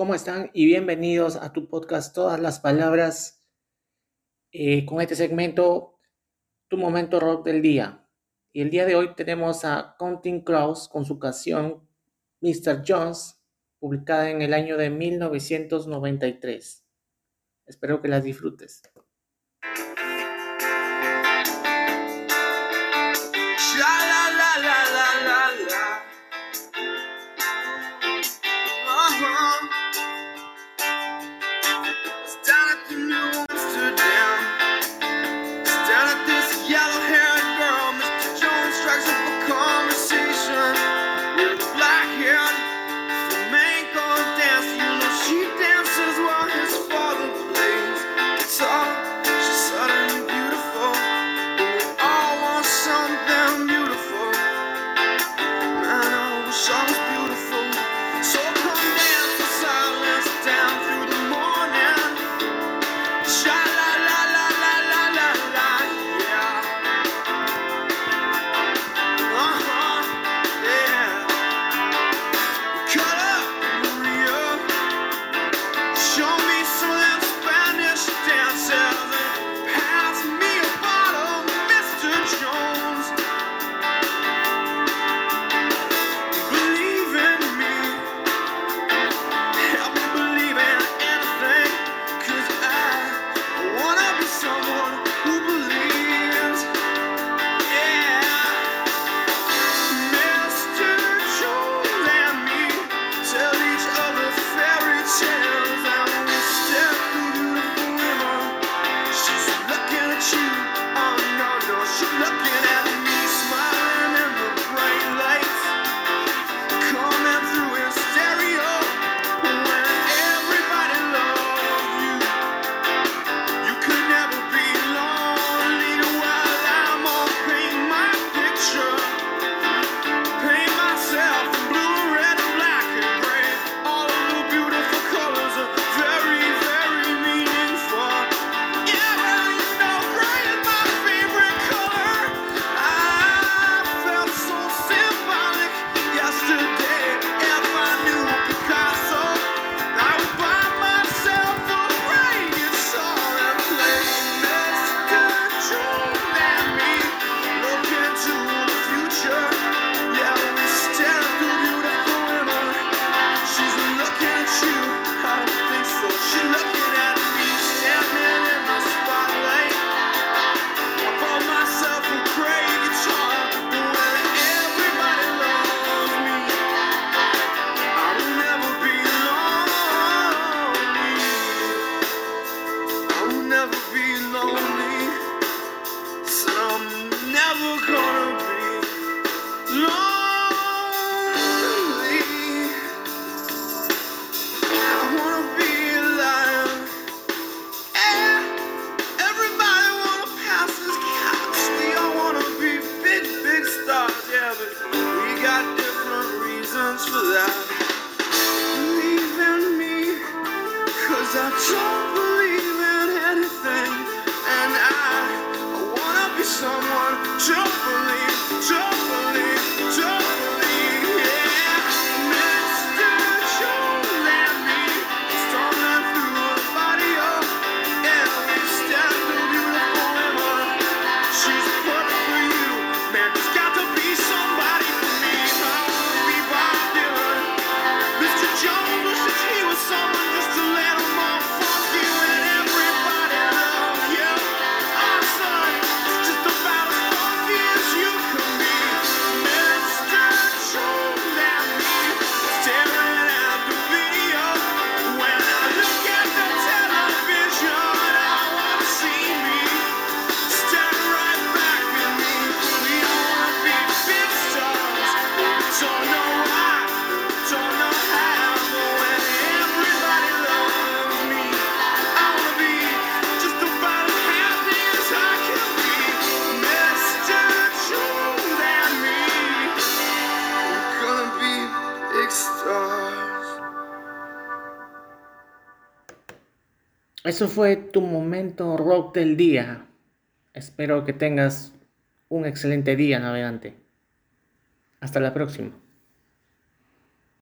¿Cómo están? Y bienvenidos a tu podcast Todas las Palabras eh, con este segmento Tu Momento Rock del Día. Y el día de hoy tenemos a Counting Crows con su canción Mr. Jones, publicada en el año de 1993. Espero que las disfrutes. show. For that. Believe in me, cause I don't believe in anything. And I, I wanna be someone, don't believe, don't believe, believe, yeah. Jones and me, storming through a body of every step beautiful woman. She's for you, man. Eso fue tu momento rock del día. Espero que tengas un excelente día navegante. Hasta la próxima.